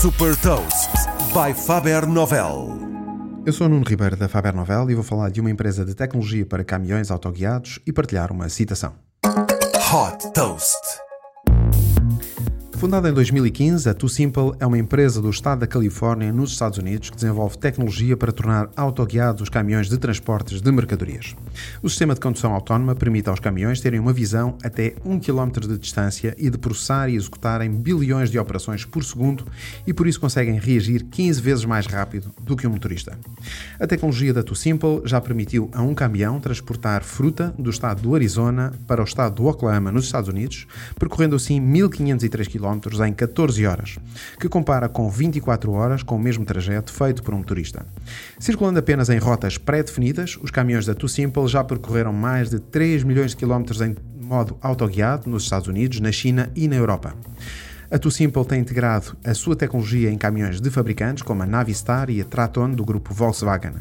Super Toast by Faber Novel. Eu sou Nuno Ribeiro da Faber Novel e vou falar de uma empresa de tecnologia para caminhões autoguiados e partilhar uma citação. Hot Toast. Fundada em 2015, a Too Simple é uma empresa do estado da Califórnia, nos Estados Unidos, que desenvolve tecnologia para tornar autoguiados os caminhões de transportes de mercadorias. O sistema de condução autónoma permite aos caminhões terem uma visão até 1 km de distância e de processar e executarem bilhões de operações por segundo e por isso conseguem reagir 15 vezes mais rápido do que um motorista. A tecnologia da Too Simple já permitiu a um caminhão transportar fruta do estado do Arizona para o estado do Oklahoma, nos Estados Unidos, percorrendo assim 1503 km em 14 horas, que compara com 24 horas com o mesmo trajeto feito por um motorista. Circulando apenas em rotas pré-definidas, os caminhões da Too Simple já percorreram mais de 3 milhões de quilómetros em modo autoguiado nos Estados Unidos, na China e na Europa. A Too Simple tem integrado a sua tecnologia em caminhões de fabricantes como a Navistar e a Traton do grupo Volkswagen.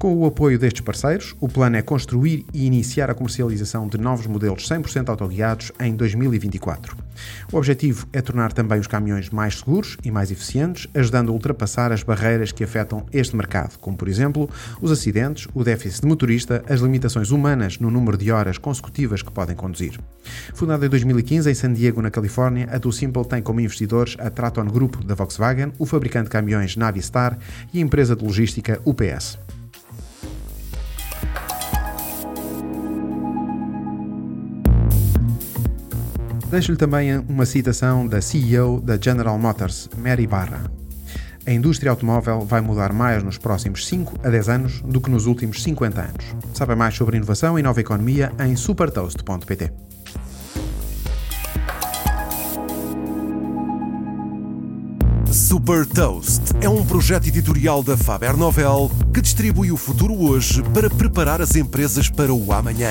Com o apoio destes parceiros, o plano é construir e iniciar a comercialização de novos modelos 100% autoguiados em 2024. O objetivo é tornar também os caminhões mais seguros e mais eficientes, ajudando a ultrapassar as barreiras que afetam este mercado, como por exemplo os acidentes, o déficit de motorista, as limitações humanas no número de horas consecutivas que podem conduzir. Fundada em 2015 em San Diego, na Califórnia, a Too Simple tem como investidores a Traton Group da Volkswagen, o fabricante de caminhões Navistar e a empresa de logística UPS. Deixo-lhe também uma citação da CEO da General Motors, Mary Barra. A indústria automóvel vai mudar mais nos próximos 5 a 10 anos do que nos últimos 50 anos. Saiba mais sobre inovação e nova economia em supertoast.pt. Super Toast é um projeto editorial da Faber Novel que distribui o futuro hoje para preparar as empresas para o amanhã.